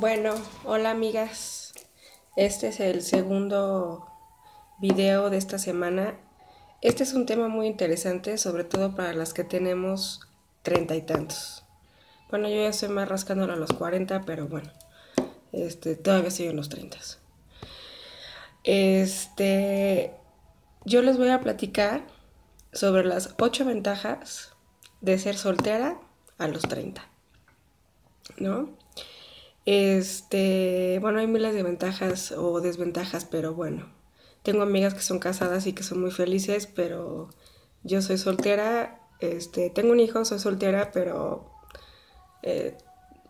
Bueno, hola amigas. Este es el segundo video de esta semana. Este es un tema muy interesante, sobre todo para las que tenemos treinta y tantos. Bueno, yo ya estoy más rascándolo a los 40, pero bueno, este, todavía estoy en los 30. Este, yo les voy a platicar sobre las ocho ventajas de ser soltera a los 30. ¿No? Este, bueno, hay miles de ventajas o desventajas, pero bueno, tengo amigas que son casadas y que son muy felices, pero yo soy soltera, este, tengo un hijo, soy soltera, pero eh,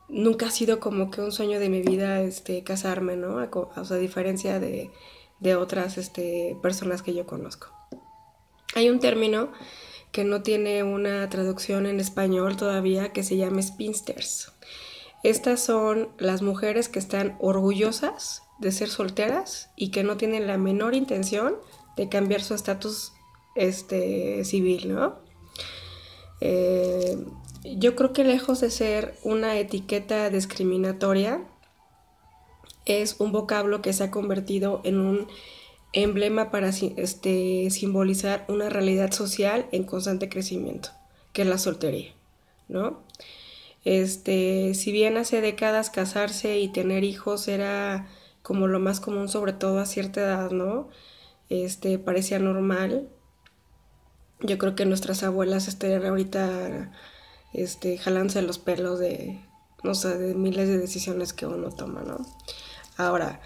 nunca ha sido como que un sueño de mi vida, este, casarme, ¿no? Sea, a diferencia de, de otras, este, personas que yo conozco. Hay un término que no tiene una traducción en español todavía que se llama spinsters. Estas son las mujeres que están orgullosas de ser solteras y que no tienen la menor intención de cambiar su estatus este, civil, ¿no? Eh, yo creo que lejos de ser una etiqueta discriminatoria, es un vocablo que se ha convertido en un emblema para este, simbolizar una realidad social en constante crecimiento, que es la soltería, ¿no? Este, si bien hace décadas casarse y tener hijos era como lo más común, sobre todo a cierta edad, ¿no? Este, parecía normal. Yo creo que nuestras abuelas estarían ahorita este, jalándose los pelos de, no sé, de miles de decisiones que uno toma, ¿no? Ahora,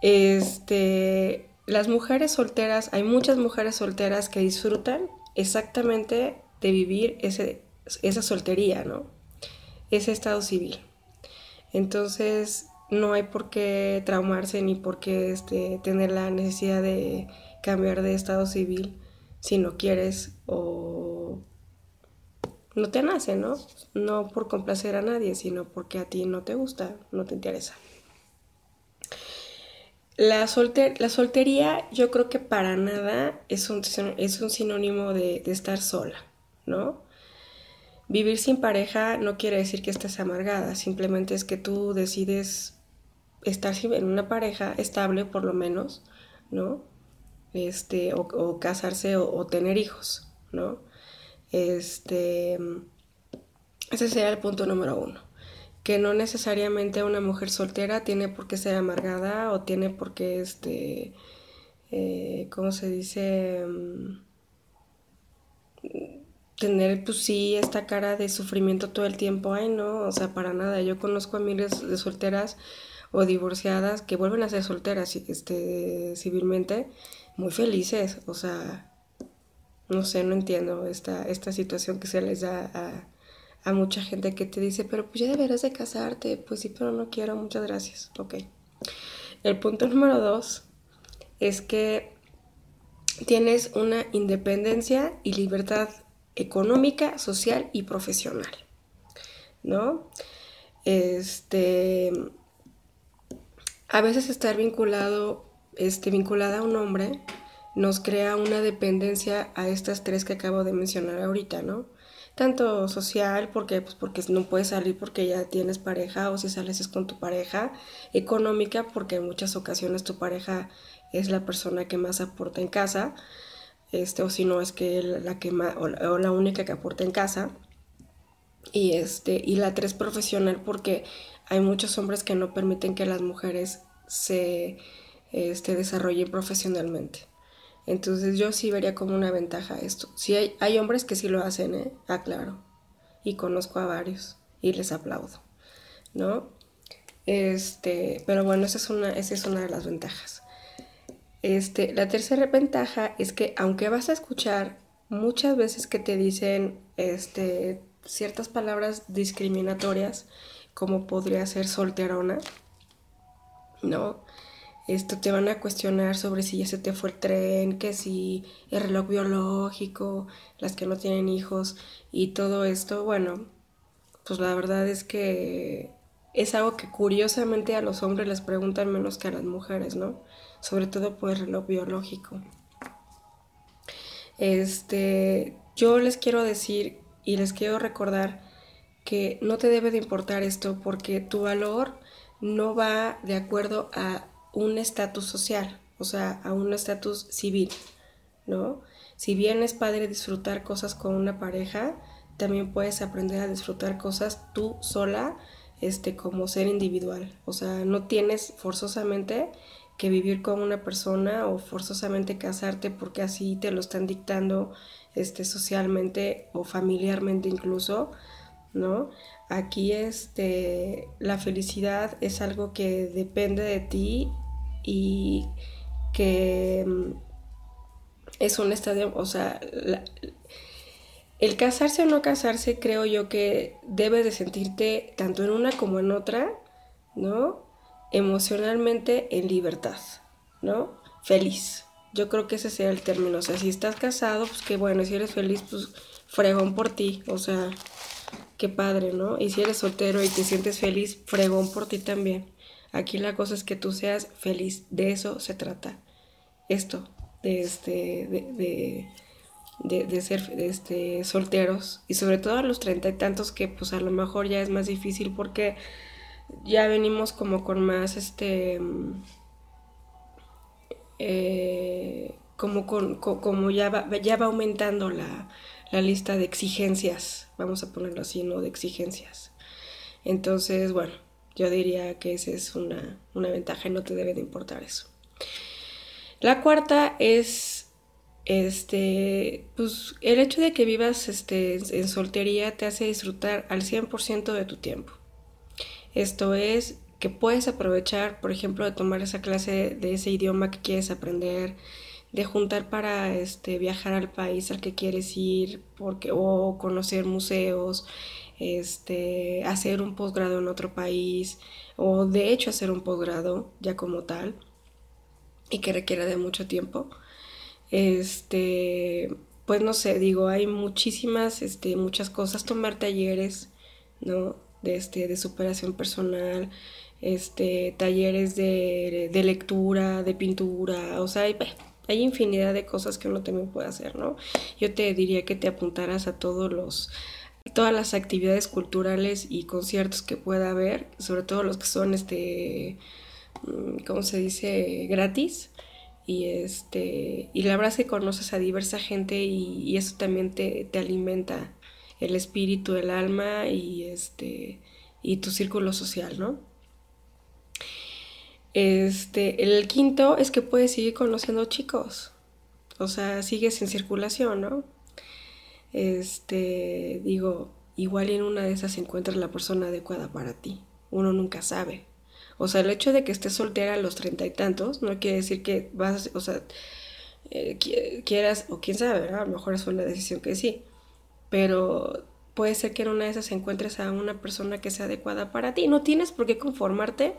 este, las mujeres solteras, hay muchas mujeres solteras que disfrutan exactamente de vivir ese, esa soltería, ¿no? Ese estado civil. Entonces, no hay por qué traumarse ni por qué este, tener la necesidad de cambiar de estado civil si no quieres o no te nace, ¿no? No por complacer a nadie, sino porque a ti no te gusta, no te interesa. La, la soltería yo creo que para nada es un, es un sinónimo de estar sola, ¿no? Vivir sin pareja no quiere decir que estés amargada, simplemente es que tú decides estar en una pareja estable por lo menos, ¿no? Este, o, casarse o, tener hijos, ¿no? Este, ese sería el punto número uno. Que no necesariamente una mujer soltera tiene por qué ser amargada o tiene por qué, este, eh, ¿cómo se dice? Mm, tener, pues sí, esta cara de sufrimiento todo el tiempo, ay, no, o sea, para nada. Yo conozco a miles de solteras o divorciadas que vuelven a ser solteras este, civilmente muy felices, o sea, no sé, no entiendo esta, esta situación que se les da a, a mucha gente que te dice, pero pues ya deberás de casarte, pues sí, pero no quiero, muchas gracias, ok. El punto número dos es que tienes una independencia y libertad económica, social y profesional, ¿no? Este, a veces estar vinculado, este, vinculada a un hombre nos crea una dependencia a estas tres que acabo de mencionar ahorita, ¿no? Tanto social, porque, pues porque no puedes salir porque ya tienes pareja o si sales es con tu pareja, económica, porque en muchas ocasiones tu pareja es la persona que más aporta en casa, este, o si no es que la que o la, única que aporta en casa. Y, este, y la tres profesional porque hay muchos hombres que no permiten que las mujeres se este, desarrollen profesionalmente. Entonces yo sí vería como una ventaja esto. Sí hay, hay hombres que sí lo hacen, ¿eh? Aclaro. Y conozco a varios y les aplaudo, ¿no? Este, pero bueno, esa es una, esa es una de las ventajas. Este, la tercera ventaja es que aunque vas a escuchar muchas veces que te dicen este, ciertas palabras discriminatorias, como podría ser solterona, ¿no? Esto te van a cuestionar sobre si ya se te fue el tren, que si el reloj biológico, las que no tienen hijos y todo esto, bueno, pues la verdad es que es algo que curiosamente a los hombres les preguntan menos que a las mujeres, ¿no? Sobre todo por el reloj biológico. Este, yo les quiero decir y les quiero recordar que no te debe de importar esto porque tu valor no va de acuerdo a un estatus social, o sea, a un estatus civil, ¿no? Si bien es padre disfrutar cosas con una pareja, también puedes aprender a disfrutar cosas tú sola, este, como ser individual. O sea, no tienes forzosamente que vivir con una persona o forzosamente casarte porque así te lo están dictando este, socialmente o familiarmente incluso, ¿no? Aquí este, la felicidad es algo que depende de ti y que mm, es un estadio, o sea, el casarse o no casarse creo yo que debes de sentirte tanto en una como en otra, ¿no? Emocionalmente en libertad, ¿no? Feliz. Yo creo que ese sería el término. O sea, si estás casado, pues qué bueno. Si eres feliz, pues fregón por ti. O sea, qué padre, ¿no? Y si eres soltero y te sientes feliz, fregón por ti también. Aquí la cosa es que tú seas feliz. De eso se trata. Esto, de este, de, de, de, ser este, solteros. Y sobre todo a los treinta y tantos que pues a lo mejor ya es más difícil porque ya venimos como con más este eh, como, con, como ya, va, ya va aumentando la, lista de exigencias, vamos a ponerlo así, ¿no? De exigencias. Entonces, bueno, yo diría que esa es una, ventaja y no te debe de importar eso. La cuarta es este, pues el hecho de que vivas este, en soltería te hace disfrutar al 100% de tu tiempo. Esto es que puedes aprovechar, por ejemplo, de tomar esa clase de ese idioma que quieres aprender, de juntar para este, viajar al país al que quieres ir, porque, o conocer museos, este, hacer un posgrado en otro país, o de hecho hacer un posgrado ya como tal, y que requiera de mucho tiempo. Este, pues no sé, digo, hay muchísimas, este, muchas cosas, tomar talleres, ¿no? De, este, de superación personal, este, talleres de, lectura, de pintura, o sea, hay, hay, infinidad de cosas que uno también puede hacer, ¿no? Yo te diría que te apuntaras a todos los todas las actividades culturales y conciertos que pueda haber, sobre todo los que son este mm, ¿cómo se dice? gratis. Y este, y la verdad es que conoces a diversa gente y, y eso también te, te alimenta el espíritu, el alma y este y tu círculo social, ¿no? Este, el quinto es que puedes seguir conociendo chicos. O sea, sigues en circulación, ¿no? Este, digo, igual en una de esas encuentras la persona adecuada para ti. Uno nunca sabe. O sea, el hecho de que estés soltera a los treinta y tantos no quiere decir que vas, o sea, eh, quieras, o quién sabe, A lo mejor es una decisión que sí. Pero puede ser que en una de esas encuentres a una persona que sea adecuada para ti. No tienes por qué conformarte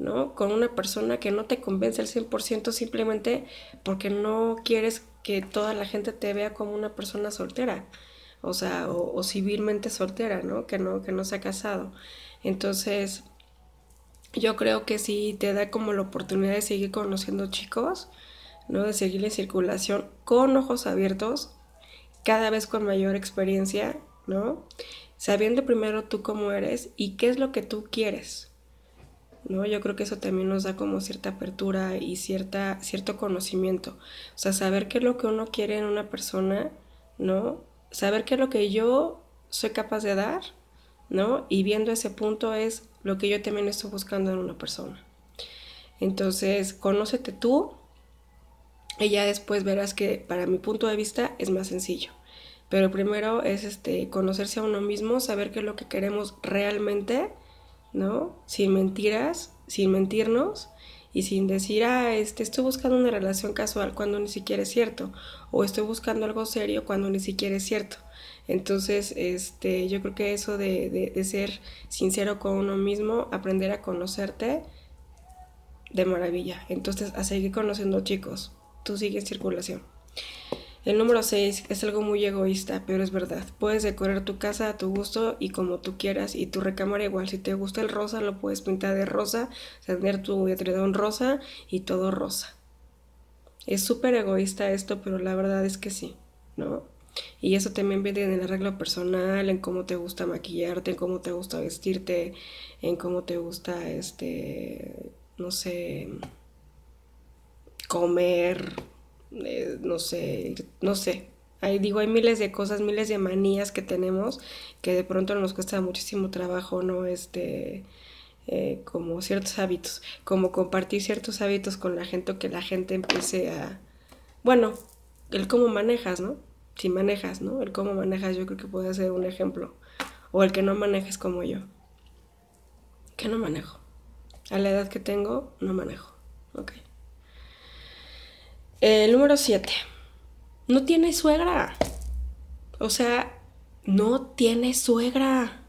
¿no? Con una persona que no te convence al 100% simplemente porque no quieres que toda la gente te vea como una persona soltera, o sea, o, civilmente soltera, ¿no? Que no, que no se ha casado. Entonces, yo creo que sí te da como la oportunidad de seguir conociendo chicos, ¿no? De seguir en circulación con ojos abiertos, cada vez con mayor experiencia, ¿no? Sabiendo primero tú cómo eres y qué es lo que tú quieres, ¿no? Yo creo que eso también nos da como cierta apertura y cierta, cierto conocimiento. O sea, saber qué es lo que uno quiere en una persona, ¿no? Saber qué es lo que yo soy capaz de dar, ¿no? Y viendo ese punto es lo que yo también estoy buscando en una persona. Entonces, conócete tú y ya después verás que para mi punto de vista es más sencillo. Pero primero es este conocerse a uno mismo, saber qué es lo que queremos realmente ¿no? Sin mentiras, sin mentirnos y sin decir, ah, este, estoy buscando una relación casual cuando ni siquiera es cierto, o estoy buscando algo serio cuando ni siquiera es cierto. Entonces, este, yo creo que eso de, de ser sincero con uno mismo, aprender a conocerte, de maravilla. Entonces, a seguir conociendo chicos, tú sigues circulación. El número 6 es algo muy egoísta, pero es verdad. Puedes decorar tu casa a tu gusto y como tú quieras y tu recámara igual. Si te gusta el rosa, lo puedes pintar de rosa, tener tu edredón rosa y todo rosa. Es súper egoísta esto, pero la verdad es que sí, ¿no? Y eso también viene en el arreglo personal, en cómo te gusta maquillarte, en cómo te gusta vestirte, en cómo te gusta, este, no sé, comer, eh, no sé, no sé. Ahí digo, hay miles de cosas, miles de manías que tenemos que de pronto nos cuesta muchísimo trabajo, ¿no? Este, eh, como ciertos hábitos, como compartir ciertos hábitos con la gente o que la gente empiece a, bueno, el cómo manejas, ¿no? Si manejas, ¿no? El cómo manejas yo creo que puede ser un ejemplo. O el que no manejes como yo. Que no manejo. A la edad que tengo, no manejo. Ok. Número 7. No tiene suegra. O sea, no tiene suegra.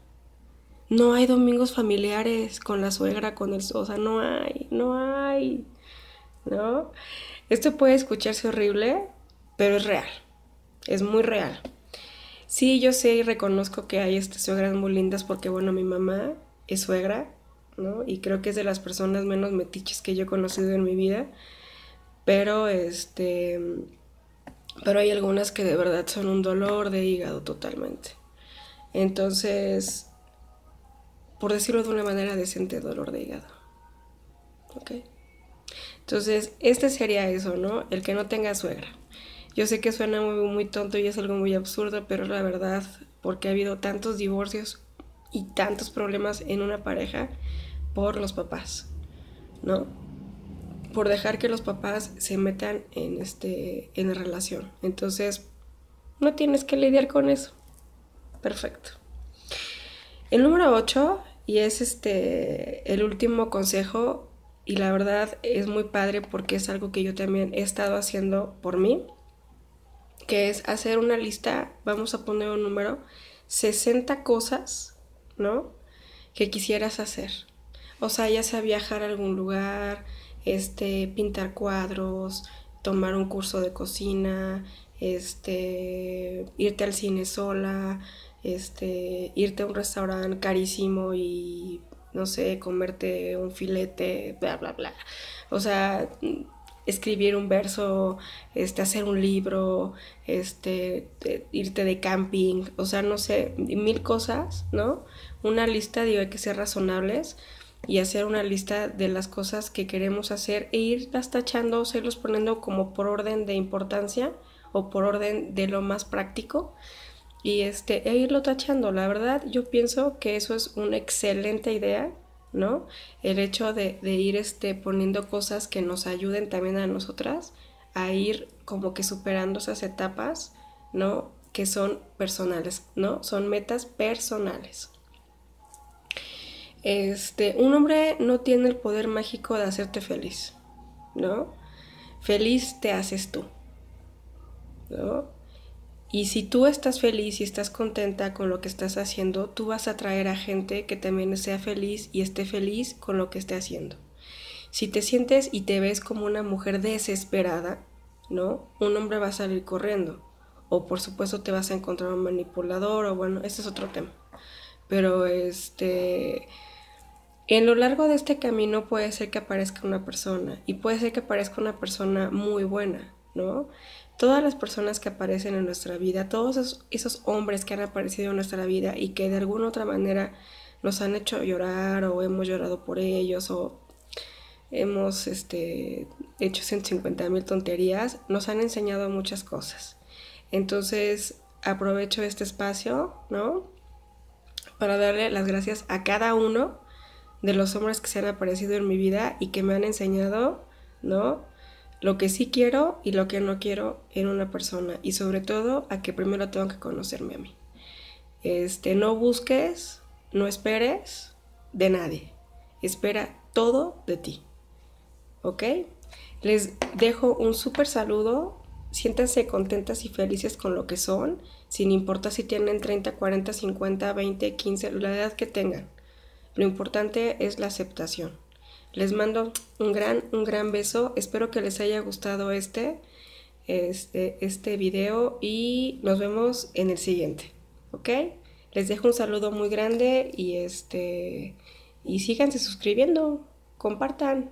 No hay domingos familiares con la suegra, con el... O sea, no hay, no hay. ¿No? Esto puede escucharse horrible, pero es real. Es muy real. Sí, yo sé y reconozco que hay estas suegras muy lindas porque, bueno, mi mamá es suegra, ¿no? Y creo que es de las personas menos metiches que yo he conocido en mi vida. Pero, este... Pero hay algunas que de verdad son un dolor de hígado totalmente. Entonces, por decirlo de una manera decente, dolor de hígado. ¿Ok? Entonces, este sería eso, ¿no? El que no tenga suegra. Yo sé que suena muy, muy tonto y es algo muy absurdo, pero la verdad, porque ha habido tantos divorcios y tantos problemas en una pareja por los papás, ¿no? Por dejar que los papás se metan en, este, en la relación. Entonces, no tienes que lidiar con eso. Perfecto. El número 8, y es este el último consejo, y la verdad es muy padre porque es algo que yo también he estado haciendo por mí, que es hacer una lista, vamos a poner un número, 60 cosas, ¿no? Que quisieras hacer. O sea, ya sea viajar a algún lugar, este, pintar cuadros, tomar un curso de cocina, este, irte al cine sola, este, irte a un restaurante carísimo y no sé, comerte un filete, bla, bla, bla. O sea, escribir un verso, este, hacer un libro, este, irte de camping, o sea, no sé, mil cosas, ¿no? Una lista, digo, hay que ser razonables y hacer una lista de las cosas que queremos hacer e irlas tachando, o irlos poniendo como por orden de importancia o por orden de lo más práctico y este, e irlo tachando. La verdad, yo pienso que eso es una excelente idea, ¿no? El hecho de, ir este, poniendo cosas que nos ayuden también a nosotras a ir como que superando esas etapas, ¿no? Que son personales, ¿no? Son metas personales. Este, un hombre no tiene el poder mágico de hacerte feliz, ¿no? Feliz te haces tú, ¿no? Y si tú estás feliz y estás contenta con lo que estás haciendo, tú vas a atraer a gente que también sea feliz y esté feliz con lo que esté haciendo. Si te sientes y te ves como una mujer desesperada, ¿no? Un hombre va a salir corriendo. O por supuesto te vas a encontrar un manipulador o bueno, ese es otro tema. Pero este... En lo largo de este camino puede ser que aparezca una persona y puede ser que aparezca una persona muy buena, ¿no? todas las personas que aparecen en nuestra vida, todos esos, hombres que han aparecido en nuestra vida y que de alguna otra manera nos han hecho llorar o hemos llorado por ellos o hemos este, hecho 150 mil tonterías, nos han enseñado muchas cosas. Entonces aprovecho este espacio, ¿no? Para darle las gracias a cada uno de los hombres que se han aparecido en mi vida y que me han enseñado, ¿no? lo que sí quiero y lo que no quiero en una persona y sobre todo a que primero tengo que conocerme a mí. Este, no busques, no esperes de nadie. Espera todo de ti. ¿Ok? Les dejo un súper saludo. Siéntanse contentas y felices con lo que son, sin importar si tienen 30, 40, 50, 20, 15, la edad que tengan. Lo importante es la aceptación. Les mando un gran, un gran beso. Espero que les haya gustado este, este, este video y nos vemos en el siguiente. ¿Ok? Les dejo un saludo muy grande y este y síganse suscribiendo, compartan.